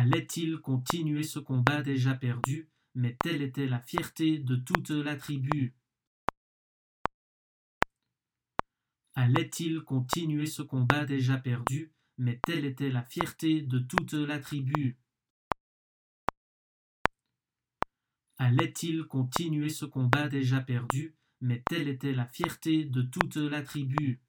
Allait-il continuer ce combat déjà perdu? Mais telle était la fierté de toute la tribu. Allait-il continuer ce combat déjà perdu? Mais telle était la fierté de toute la tribu. Allait-il continuer ce combat déjà perdu? Mais telle était la fierté de toute la tribu.